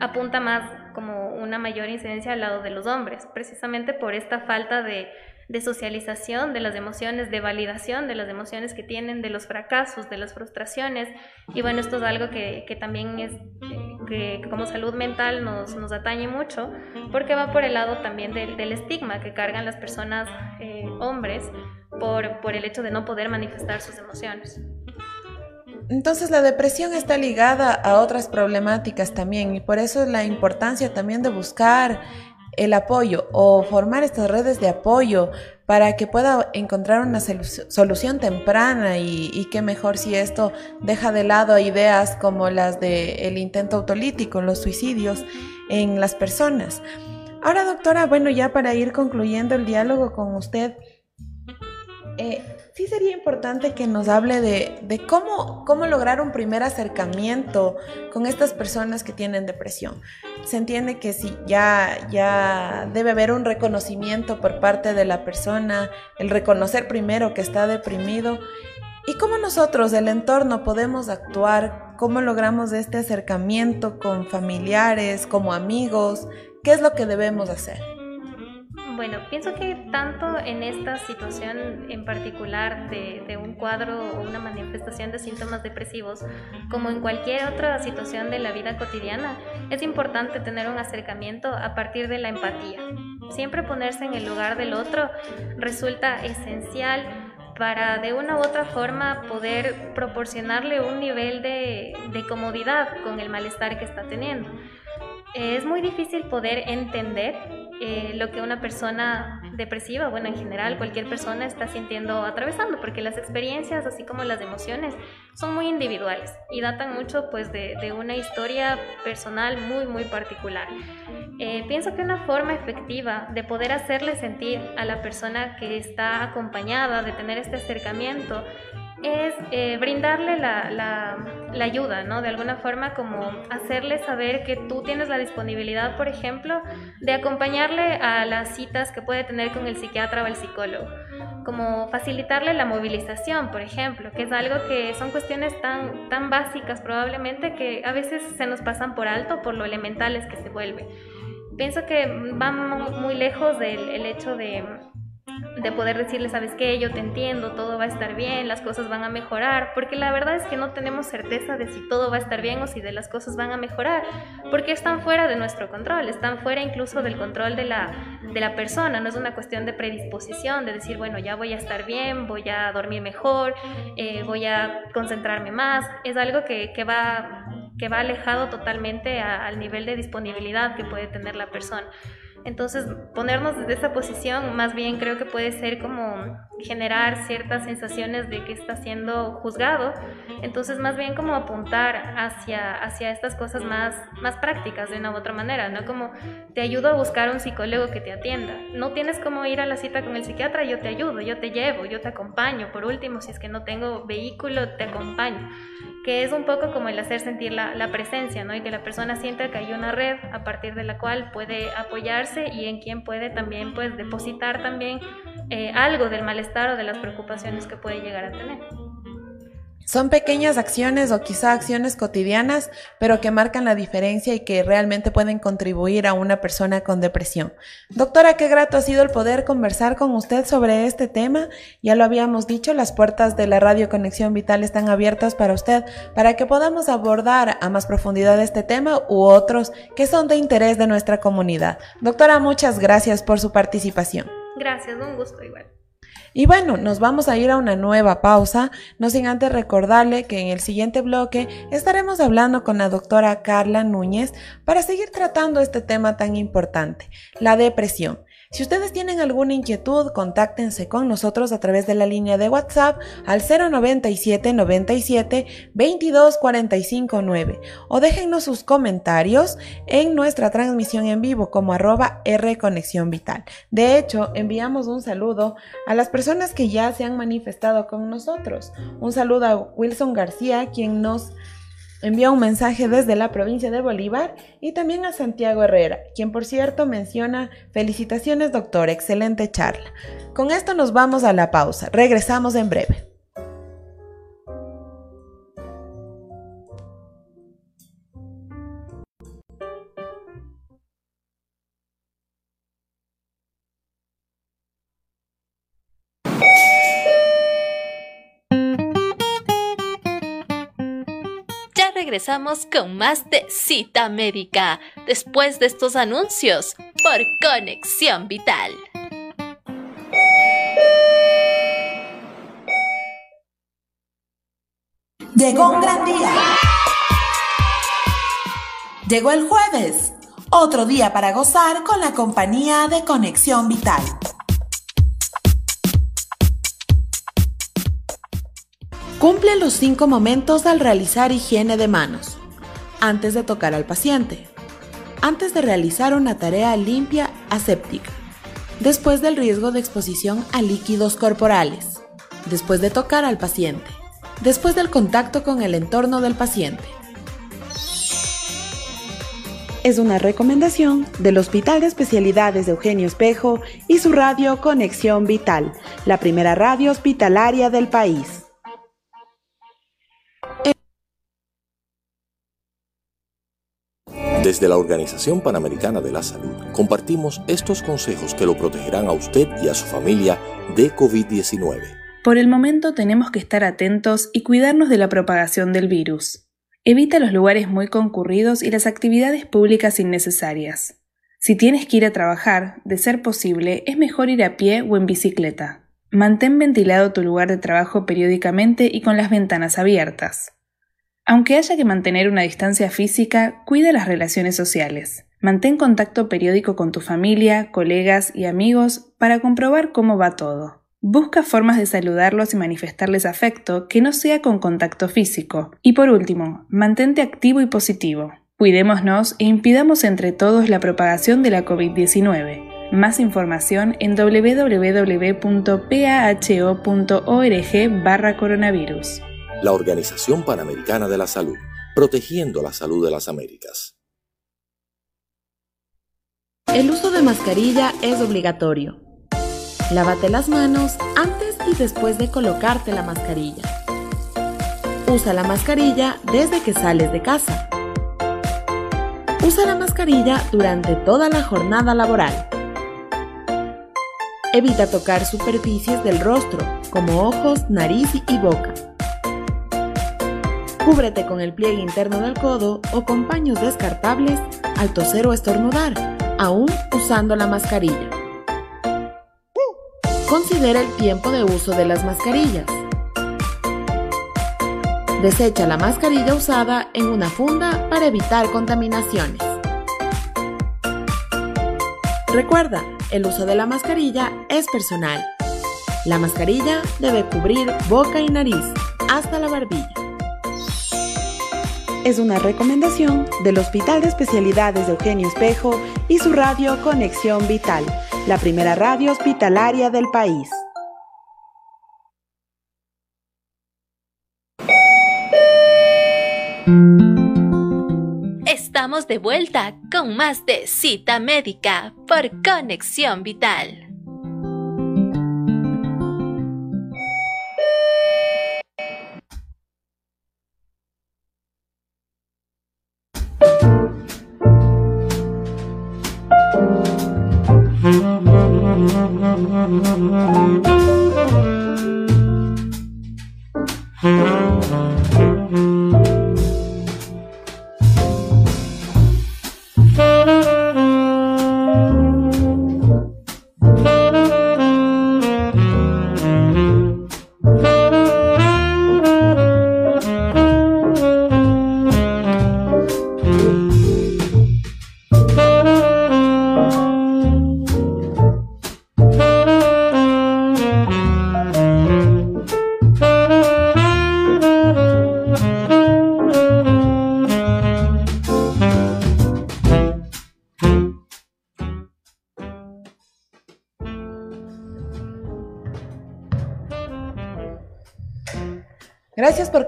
apunta más como una mayor incidencia al lado de los hombres, precisamente por esta falta de de socialización de las emociones, de validación de las emociones que tienen, de los fracasos, de las frustraciones. Y bueno, esto es algo que, también es, que como salud mental nos, nos, atañe mucho, porque va por el lado también del, estigma que cargan las personas eh, hombres por, por el hecho de no poder manifestar sus emociones. Entonces la depresión está ligada a otras problemáticas también y por eso es la importancia también de buscar el apoyo o formar estas redes de apoyo para que pueda encontrar una solución temprana y, qué mejor si esto deja de lado ideas como las del intento autolítico, los suicidios en las personas. Ahora, doctora, bueno, ya para ir concluyendo el diálogo con usted, eh, sí sería importante que nos hable de, cómo, cómo lograr un primer acercamiento con estas personas que tienen depresión. Se entiende que sí, ya, ya debe haber un reconocimiento por parte de la persona, el reconocer primero que está deprimido. ¿Y cómo nosotros, el entorno, podemos actuar? ¿Cómo logramos este acercamiento con familiares, como amigos? ¿Qué es lo que debemos hacer? Bueno, pienso que tanto en esta situación en particular de, un cuadro o una manifestación de síntomas depresivos, como en cualquier otra situación de la vida cotidiana, es importante tener un acercamiento a partir de la empatía. Siempre ponerse en el lugar del otro resulta esencial para de una u otra forma poder proporcionarle un nivel de, de comodidad con el malestar que está teniendo. Es muy difícil poder entender eh, lo que una persona depresiva, bueno, en general cualquier persona está sintiendo, atravesando, porque las experiencias, así como las emociones, son muy individuales y datan mucho pues de, una historia personal muy, muy particular. Eh, pienso que una forma efectiva de poder hacerle sentir a la persona que está acompañada, de tener este acercamiento, es eh, brindarle la, la, ayuda, ¿no? De alguna forma como hacerle saber que tú tienes la disponibilidad, por ejemplo, de acompañarle a las citas que puede tener con el psiquiatra o el psicólogo. Como facilitarle la movilización, por ejemplo, que es algo que son cuestiones tan, tan básicas probablemente que a veces se nos pasan por alto por lo elementales que se vuelve. Pienso que vamos muy lejos del el hecho de de poder decirle, sabes qué, yo te entiendo, todo va a estar bien, las cosas van a mejorar, porque la verdad es que no tenemos certeza de si todo va a estar bien o si las cosas van a mejorar, porque están fuera de nuestro control, están fuera incluso del control de la, de la persona, no es una cuestión de predisposición, de decir, bueno, ya voy a estar bien, voy a dormir mejor, eh, voy a concentrarme más, es algo que, que, va, que va alejado totalmente al nivel de disponibilidad que puede tener la persona. Entonces, ponernos desde esa posición más bien creo que puede ser como generar ciertas sensaciones de que está siendo juzgado. Entonces, más bien como apuntar hacia, hacia estas cosas más, más prácticas de una u otra manera, ¿no? Como te ayudo a buscar un psicólogo que te atienda. No tienes como ir a la cita con el psiquiatra, yo te ayudo, yo te llevo, yo te acompaño. Por último, si es que no tengo vehículo, te acompaño que es un poco como el hacer sentir la, la, presencia, ¿no? Y que la persona sienta que hay una red a partir de la cual puede apoyarse y en quien puede también, pues, depositar también eh, algo del malestar o de las preocupaciones que puede llegar a tener. Son pequeñas acciones o quizá acciones cotidianas, pero que marcan la diferencia y que realmente pueden contribuir a una persona con depresión. Doctora, qué grato ha sido el poder conversar con usted sobre este tema. Ya lo habíamos dicho, las puertas de la Radio Conexión Vital están abiertas para usted para que podamos abordar a más profundidad este tema u otros que son de interés de nuestra comunidad. Doctora, muchas gracias por su participación. Gracias, un gusto igual. Y bueno, nos vamos a ir a una nueva pausa, no sin antes recordarle que en el siguiente bloque estaremos hablando con la doctora Carla Núñez para seguir tratando este tema tan importante, la depresión. Si ustedes tienen alguna inquietud, contáctense con nosotros a través de la línea de WhatsApp al 097 97 22 45 9 o déjennos sus comentarios en nuestra transmisión en vivo como arroba R Conexión Vital. De hecho, enviamos un saludo a las personas que ya se han manifestado con nosotros. Un saludo a Wilson García, quien nos Envía un mensaje desde la provincia de Bolívar y también a Santiago Herrera, quien por cierto menciona felicitaciones doctor, excelente charla. Con esto nos vamos a la pausa, regresamos en breve. Regresamos con más de Cita Médica después de estos anuncios por Conexión Vital. Llegó un gran día. Llegó el jueves, otro día para gozar con la compañía de Conexión Vital. Cumple los cinco momentos al realizar higiene de manos. Antes de tocar al paciente. Antes de realizar una tarea limpia aséptica. Después del riesgo de exposición a líquidos corporales. Después de tocar al paciente. Después del contacto con el entorno del paciente. Es una recomendación del Hospital de Especialidades de Eugenio Espejo y su radio Conexión Vital, la primera radio hospitalaria del país. Desde la Organización Panamericana de la Salud compartimos estos consejos que lo protegerán a usted y a su familia de COVID-19. Por el momento tenemos que estar atentos y cuidarnos de la propagación del virus. Evita los lugares muy concurridos y las actividades públicas innecesarias. Si tienes que ir a trabajar, de ser posible, es mejor ir a pie o en bicicleta. Mantén ventilado tu lugar de trabajo periódicamente y con las ventanas abiertas. Aunque haya que mantener una distancia física, cuida las relaciones sociales. Mantén contacto periódico con tu familia, colegas y amigos para comprobar cómo va todo. Busca formas de saludarlos y manifestarles afecto que no sea con contacto físico. Y por último, mantente activo y positivo. Cuidémonos e impidamos entre todos la propagación de la COVID-19. Más información en www.paho.org barra coronavirus. La Organización Panamericana de la Salud, protegiendo la salud de las Américas. El uso de mascarilla es obligatorio. Lávate las manos antes y después de colocarte la mascarilla. Usa la mascarilla desde que sales de casa. Usa la mascarilla durante toda la jornada laboral. Evita tocar superficies del rostro, como ojos, nariz y boca. Cúbrete con el pliegue interno del codo o con paños descartables al toser o estornudar, aún usando la mascarilla. Considera el tiempo de uso de las mascarillas. Desecha la mascarilla usada en una funda para evitar contaminaciones. Recuerda, el uso de la mascarilla es personal. La mascarilla debe cubrir boca y nariz hasta la barbilla. Es una recomendación del Hospital de Especialidades de Eugenio Espejo y su radio Conexión Vital la primera radio hospitalaria del país. Estamos de vuelta con más de cita médica por Conexión Vital.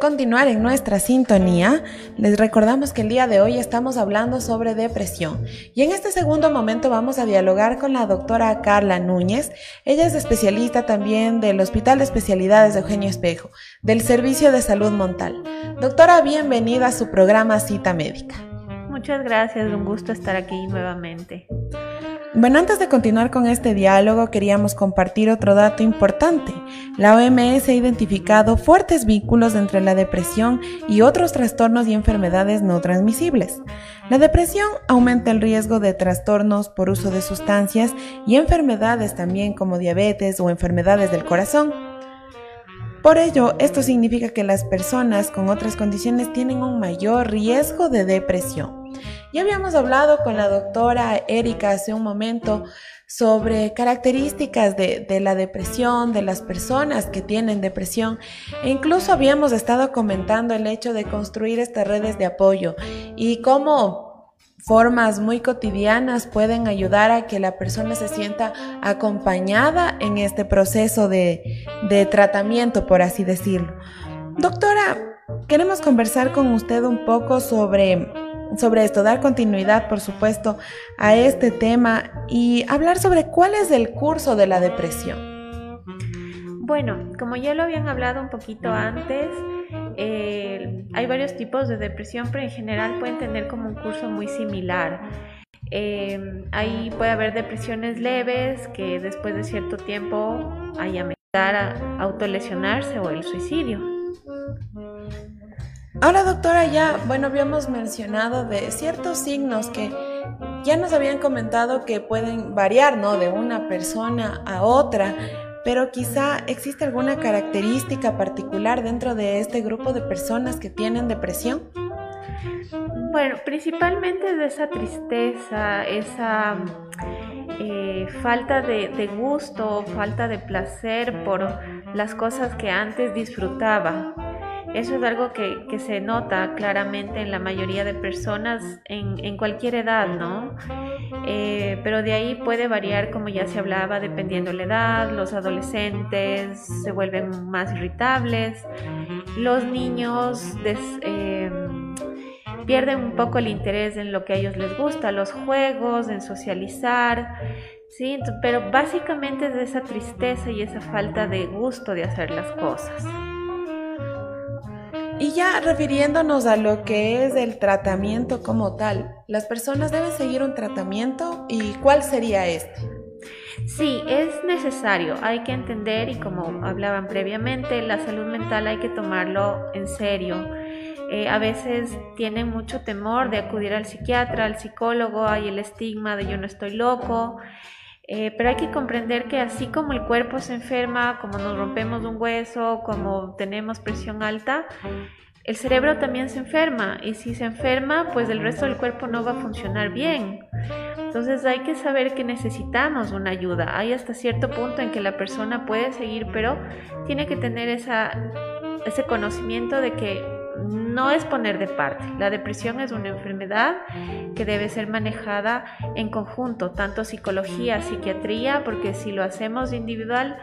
Continuar en nuestra sintonía. Les recordamos que el día de hoy estamos hablando sobre depresión y en este segundo momento vamos a dialogar con la doctora Carla Núñez. Ella es especialista también del Hospital de Especialidades de Eugenio Espejo, del Servicio de Salud Montal. Doctora, bienvenida a su programa Cita Médica. Muchas gracias, un gusto estar aquí nuevamente. Bueno, antes de continuar con este diálogo, queríamos compartir otro dato importante. La OMS ha identificado fuertes vínculos entre la depresión y otros trastornos y enfermedades no transmisibles. La depresión aumenta el riesgo de trastornos por uso de sustancias y enfermedades también como diabetes o enfermedades del corazón. Por ello, esto significa que las personas con otras condiciones tienen un mayor riesgo de depresión. Ya habíamos hablado con la doctora Erika hace un momento sobre características de, la depresión, de las personas que tienen depresión e incluso habíamos estado comentando el hecho de construir estas redes de apoyo y cómo formas muy cotidianas pueden ayudar a que la persona se sienta acompañada en este proceso de, de tratamiento, por así decirlo. Doctora, queremos conversar con usted un poco sobre sobre esto, dar continuidad, por supuesto, a este tema y hablar sobre cuál es el curso de la depresión. Bueno, como ya lo habían hablado un poquito antes, eh, hay varios tipos de depresión, pero en general pueden tener como un curso muy similar. Eh, ahí puede haber depresiones leves que después de cierto tiempo hay amenazar a autolesionarse o el suicidio. Ahora, doctora, ya, bueno, habíamos mencionado de ciertos signos que ya nos habían comentado que pueden variar, ¿no? De una persona a otra, pero quizá existe alguna característica particular dentro de este grupo de personas que tienen depresión. Bueno, principalmente de esa tristeza, esa eh, falta de, gusto, falta de placer por las cosas que antes disfrutaba. Eso es algo que, se nota claramente en la mayoría de personas en, cualquier edad, ¿no? Eh, pero de ahí puede variar, como ya se hablaba, dependiendo la edad. Los adolescentes se vuelven más irritables, los niños eh, pierden un poco el interés en lo que a ellos les gusta, los juegos, en socializar, ¿sí? Pero básicamente es de esa tristeza y esa falta de gusto de hacer las cosas. Y ya refiriéndonos a lo que es el tratamiento como tal, ¿las personas deben seguir un tratamiento y cuál sería este? Sí, es necesario, hay que entender y como hablaban previamente, la salud mental hay que tomarlo en serio. Eh, a veces tienen mucho temor de acudir al psiquiatra, al psicólogo, hay el estigma de yo no estoy loco. Eh, pero hay que comprender que así como el cuerpo se enferma, como nos rompemos un hueso, como tenemos presión alta, el cerebro también se enferma y si se enferma, pues el resto del cuerpo no va a funcionar bien. Entonces hay que saber que necesitamos una ayuda. Hay hasta cierto punto en que la persona puede seguir, pero tiene que tener ese conocimiento de que no es poner de parte. La depresión es una enfermedad que debe ser manejada en conjunto, tanto psicología, psiquiatría, porque si lo hacemos individual,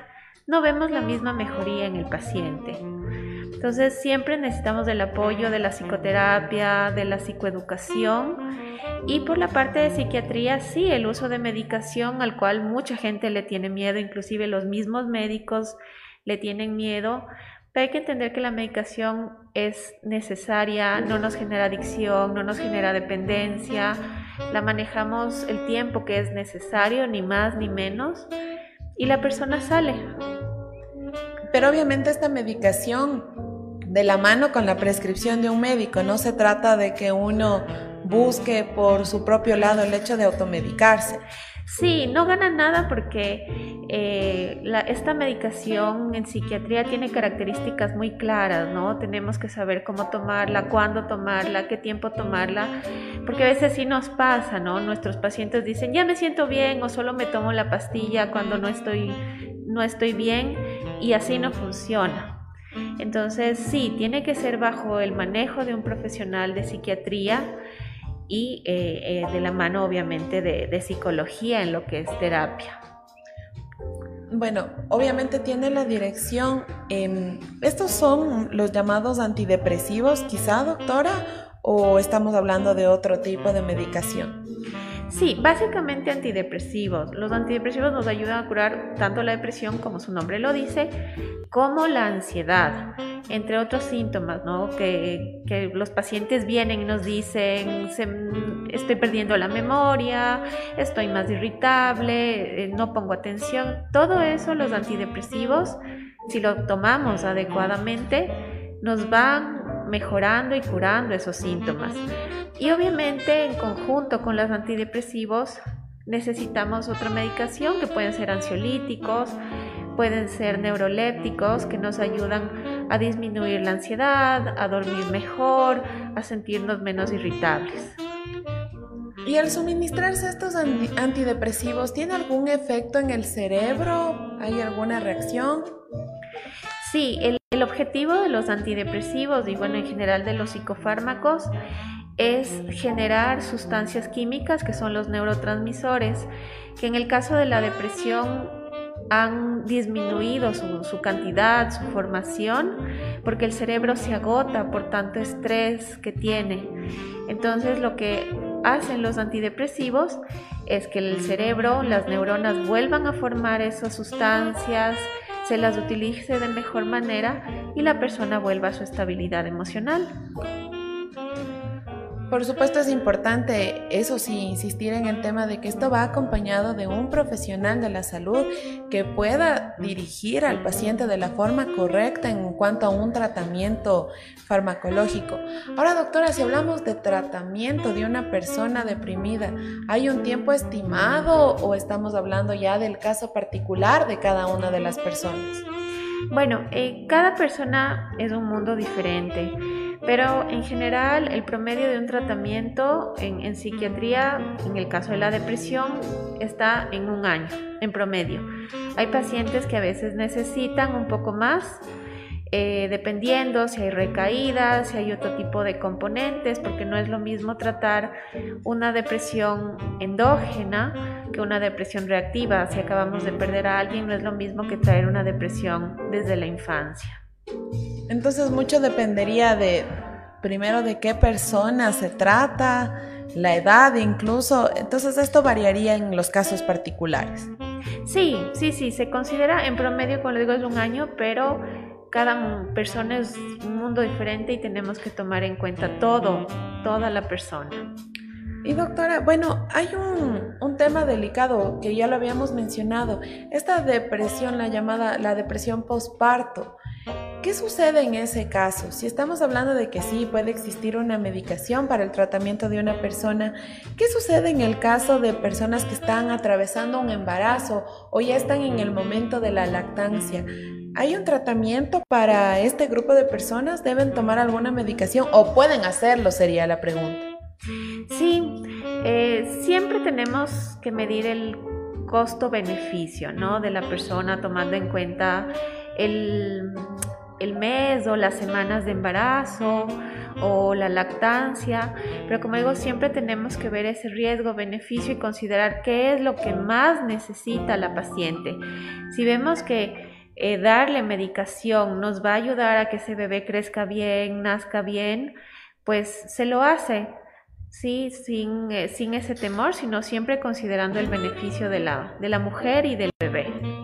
no vemos la misma mejoría en el paciente. Entonces siempre necesitamos del apoyo de la psicoterapia, de la psicoeducación y por la parte de psiquiatría sí, el uso de medicación al cual mucha gente le tiene miedo, inclusive los mismos médicos le tienen miedo hay que entender que la medicación es necesaria, no nos genera adicción, no nos genera dependencia, la manejamos el tiempo que es necesario, ni más ni menos, y la persona sale. Pero obviamente esta medicación de la mano con la prescripción de un médico, no se trata de que uno busque por su propio lado el hecho de automedicarse. Sí, no gana nada porque eh, esta medicación en psiquiatría tiene características muy claras, ¿no? Tenemos que saber cómo tomarla, cuándo tomarla, qué tiempo tomarla, porque a veces sí nos pasa, ¿no? Nuestros pacientes dicen, ya me siento bien o solo me tomo la pastilla cuando no estoy, no estoy bien y así no funciona. Entonces, sí, tiene que ser bajo el manejo de un profesional de psiquiatría y eh, eh, de la mano obviamente de, psicología en lo que es terapia. Bueno, obviamente tiene la dirección. ¿Estos son los llamados antidepresivos, quizá, doctora? ¿O estamos hablando de otro tipo de medicación? Sí, básicamente antidepresivos. Los antidepresivos nos ayudan a curar tanto la depresión, como su nombre lo dice, como la ansiedad, entre otros síntomas, ¿no? Que, los pacientes vienen y nos dicen, estoy perdiendo la memoria, estoy más irritable, eh, no pongo atención. Todo eso, los antidepresivos, si lo tomamos adecuadamente, nos van mejorando y curando esos síntomas. Y obviamente en conjunto con los antidepresivos necesitamos otra medicación que pueden ser ansiolíticos, pueden ser neurolépticos que nos ayudan a disminuir la ansiedad, a dormir mejor, a sentirnos menos irritables. ¿Y al suministrarse estos antidepresivos tiene algún efecto en el cerebro? ¿Hay alguna reacción? Sí, el, el objetivo de los antidepresivos y bueno, en general de los psicofármacos es generar sustancias químicas que son los neurotransmisores, que en el caso de la depresión han disminuido su, cantidad, su formación, porque el cerebro se agota por tanto estrés que tiene. Entonces lo que hacen los antidepresivos es que el cerebro, las neuronas vuelvan a formar esas sustancias, se las utilice de mejor manera y la persona vuelva a su estabilidad emocional. Por supuesto es importante, eso sí, insistir en el tema de que esto va acompañado de un profesional de la salud que pueda dirigir al paciente de la forma correcta en cuanto a un tratamiento farmacológico. Ahora, doctora, si hablamos de tratamiento de una persona deprimida, ¿hay un tiempo estimado o estamos hablando ya del caso particular de cada una de las personas? Bueno, eh, cada persona es un mundo diferente Pero en general el promedio de un tratamiento en, psiquiatría, en el caso de la depresión, está en un año, en promedio. Hay pacientes que a veces necesitan un poco más, eh, dependiendo si hay recaídas, si hay otro tipo de componentes, porque no es lo mismo tratar una depresión endógena que una depresión reactiva. Si acabamos de perder a alguien, no es lo mismo que traer una depresión desde la infancia. Entonces mucho dependería de, primero, de qué persona se trata, la edad incluso. Entonces esto variaría en los casos particulares. Sí, sí, sí, se considera en promedio, como le digo, es un año, pero cada persona es un mundo diferente y tenemos que tomar en cuenta todo, toda la persona. Y doctora, bueno, hay un, un, tema delicado que ya lo habíamos mencionado, esta depresión, la llamada la depresión postparto. ¿Qué sucede en ese caso? Si estamos hablando de que sí puede existir una medicación para el tratamiento de una persona, ¿qué sucede en el caso de personas que están atravesando un embarazo o ya están en el momento de la lactancia? ¿Hay un tratamiento para este grupo de personas? ¿Deben tomar alguna medicación o pueden hacerlo? Sería la pregunta. Sí, eh, siempre tenemos que medir el costo-beneficio ¿no? de la persona tomando en cuenta el, el mes o las semanas de embarazo o la lactancia, pero como digo, siempre tenemos que ver ese riesgo, beneficio y considerar qué es lo que más necesita la paciente. Si vemos que eh, darle medicación nos va a ayudar a que ese bebé crezca bien, nazca bien, pues se lo hace, ¿sí? Sin, eh, sin ese temor, sino siempre considerando el beneficio de la, de la mujer y del bebé.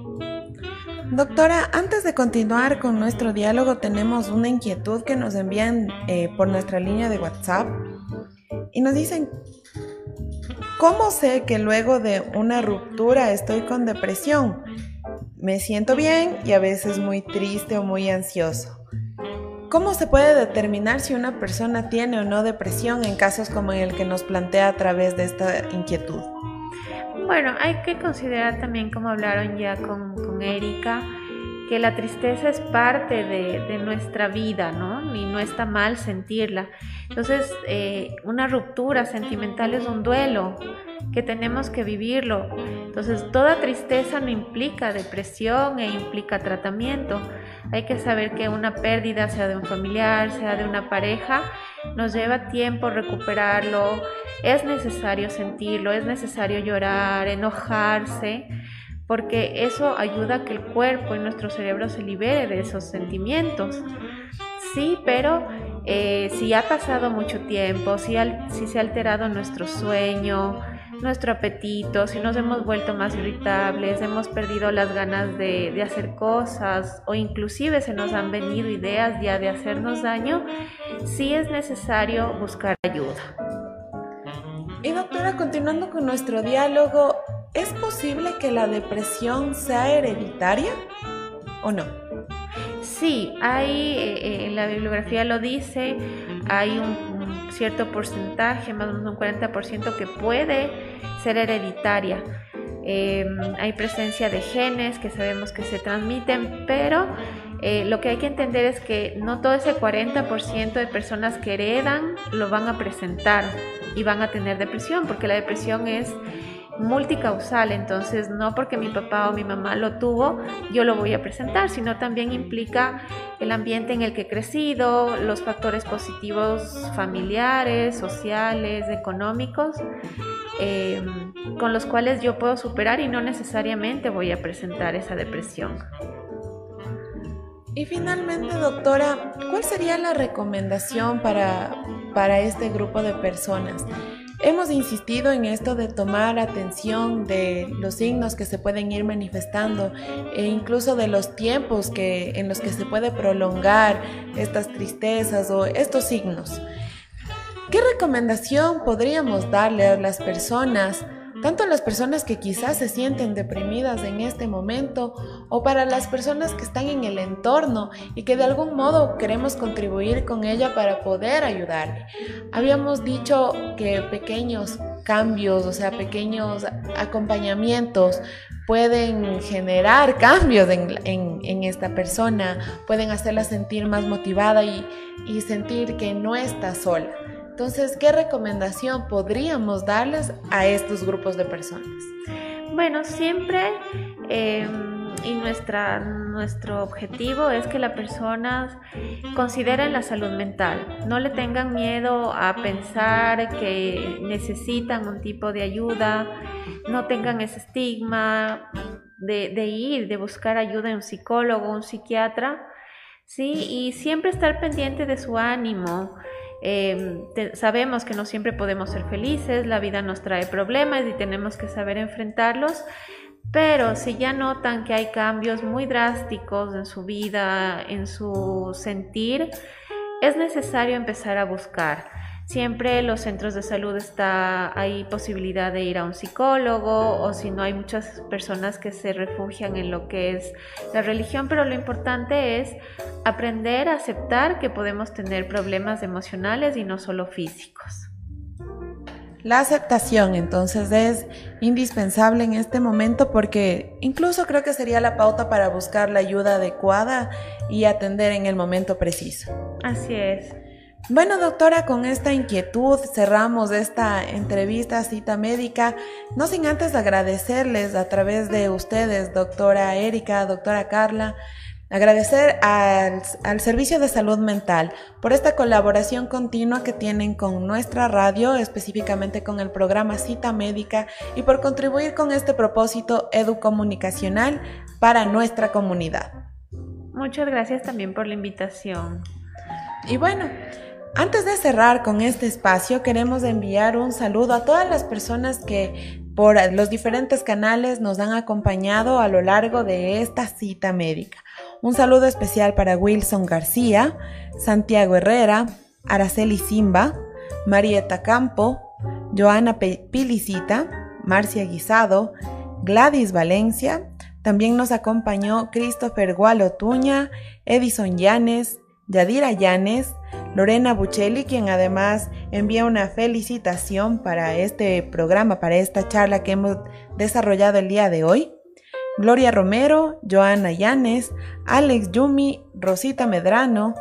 Doctora, antes de continuar con nuestro diálogo, tenemos una inquietud que nos envían eh, por nuestra línea de WhatsApp y nos dicen, ¿cómo sé que luego de una ruptura estoy con depresión? Me siento bien y a veces muy triste o muy ansioso. ¿Cómo se puede determinar si una persona tiene o no depresión en casos como el que nos plantea a través de esta inquietud? Bueno, hay que considerar también, como hablaron ya con, Erika, que la tristeza es parte de, nuestra vida, ¿no? Y no está mal sentirla. Entonces, eh, una ruptura sentimental es un duelo que tenemos que vivirlo. Entonces, toda tristeza no implica depresión e implica tratamiento. Hay que saber que una pérdida, sea de un familiar, sea de una pareja, nos lleva tiempo recuperarlo. Es necesario sentirlo, es necesario llorar, enojarse, porque eso ayuda a que el cuerpo y nuestro cerebro se libere de esos sentimientos. Sí, pero eh, si ha pasado mucho tiempo, si, se ha alterado nuestro sueño, nuestro apetito, si nos hemos vuelto más irritables, hemos perdido las ganas de, hacer cosas o inclusive se nos han venido ideas ya de hacernos daño, sí es necesario buscar ayuda. Y doctora, continuando con nuestro diálogo, ¿es posible que la depresión sea hereditaria o no? Sí, hay, eh, eh, en la bibliografía lo dice, hay un cierto porcentaje, más o menos un 40% que puede ser hereditaria. Em, hay presencia de genes que sabemos que se transmiten, pero eh, lo que hay que entender es que no todo ese 40% de personas que heredan lo van a presentar y van a tener depresión, porque la depresión es multicausal, entonces no porque mi papá o mi mamá lo tuvo, yo lo voy a presentar, sino también implica el ambiente en el que he crecido, los factores positivos familiares, sociales, económicos, em, con los cuales yo puedo superar y no necesariamente voy a presentar esa depresión. Y finalmente, doctora, ¿cuál sería la recomendación para, para este grupo de personas? Hemos insistido en esto de tomar atención de los signos que se pueden ir manifestando e incluso de los tiempos que, en los que se puede prolongar estas tristezas o estos signos. ¿Qué recomendación podríamos darle a las personas tanto las personas que quizás se sienten deprimidas en este momento o para las personas que están en el entorno y que de algún modo queremos contribuir con ella para poder ayudarle. Habíamos dicho que pequeños cambios, o sea, pequeños acompañamientos pueden generar cambios en, esta persona, pueden hacerla sentir más motivada y, sentir que no está sola. Entonces, ¿qué recomendación podríamos darles a estos grupos de personas? Bueno, siempre em, y nuestro objetivo es que la persona considere la salud mental, no le tengan miedo a pensar que necesitan un tipo de ayuda, no tengan ese estigma de, de ir, de buscar ayuda en un psicólogo, un psiquiatra, ¿sí? Y siempre estar pendiente de su ánimo. Em, sabemos que no siempre podemos ser felices, la vida nos trae problemas y tenemos que saber enfrentarlos, pero si ya notan que hay cambios muy drásticos en su vida, en su sentir, es necesario empezar a buscar. Siempre los centros de salud está hay posibilidad de ir a un psicólogo o si no hay muchas personas que se refugian en lo que es la religión, pero lo importante es aprender a aceptar que podemos tener problemas emocionales y no solo físicos. La aceptación entonces es indispensable en este momento porque incluso creo que sería la pauta para buscar la ayuda adecuada y atender en el momento preciso. Así es. Bueno, doctora, con esta inquietud cerramos esta entrevista, cita médica, no sin antes agradecerles a través de ustedes, doctora Erika, doctora Carla, agradecer al, al, Servicio de Salud Mental por esta colaboración continua que tienen con nuestra radio, específicamente con el programa Cita Médica, y por contribuir con este propósito educomunicacional para nuestra comunidad. Muchas gracias también por la invitación. Y bueno, antes de cerrar con este espacio, queremos enviar un saludo a todas las personas que por los diferentes canales nos han acompañado a lo largo de esta cita médica. Un saludo especial para Wilson García, Santiago Herrera, Araceli Simba, Marieta Campo, Joana Pilicita, Marcia Guisado, Gladys Valencia, también nos acompañó Christopher Gualotuña, Edison Llanes, Yadira Llanes, Lorena Buccelli, quien además envía una felicitación para este programa, para esta charla que hemos desarrollado el día de hoy. Gloria Romero, Joana Llanes, Alex Yumi, Rosita Medrano,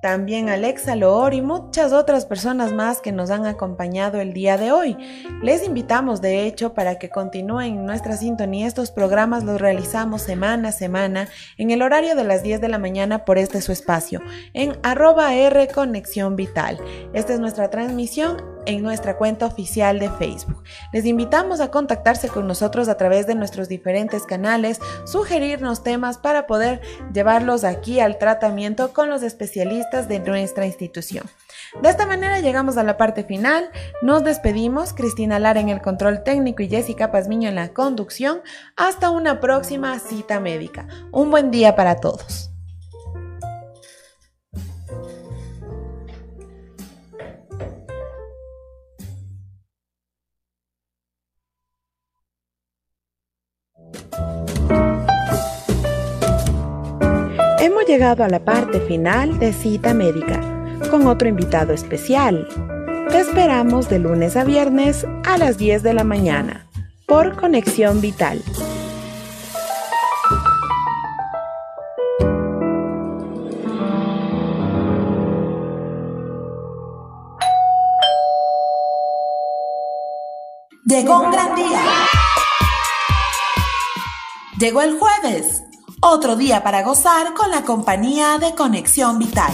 también Alexa Loor y muchas otras personas más que nos han acompañado el día de hoy. Les invitamos de hecho para que continúen nuestra sintonía. Estos programas los realizamos semana a semana en el horario de las 10 de la mañana por este su espacio en arroba R Conexión Vital. Esta es nuestra transmisión en nuestra cuenta oficial de Facebook. Les invitamos a contactarse con nosotros a través de nuestros diferentes canales, sugerirnos temas para poder llevarlos aquí al tratamiento con los especialistas de nuestra institución. De esta manera llegamos a la parte final. Nos despedimos, Cristina Lara en el control técnico y Jessica Pazmiño en la conducción. Hasta una próxima cita médica. Un buen día para todos. Hemos llegado a la parte final de Cita Médica con otro invitado especial. Te esperamos de lunes a viernes a las 10 de la mañana por Conexión Vital. Llegó un gran día. Llegó el jueves, otro día para gozar con la compañía de Conexión Vital.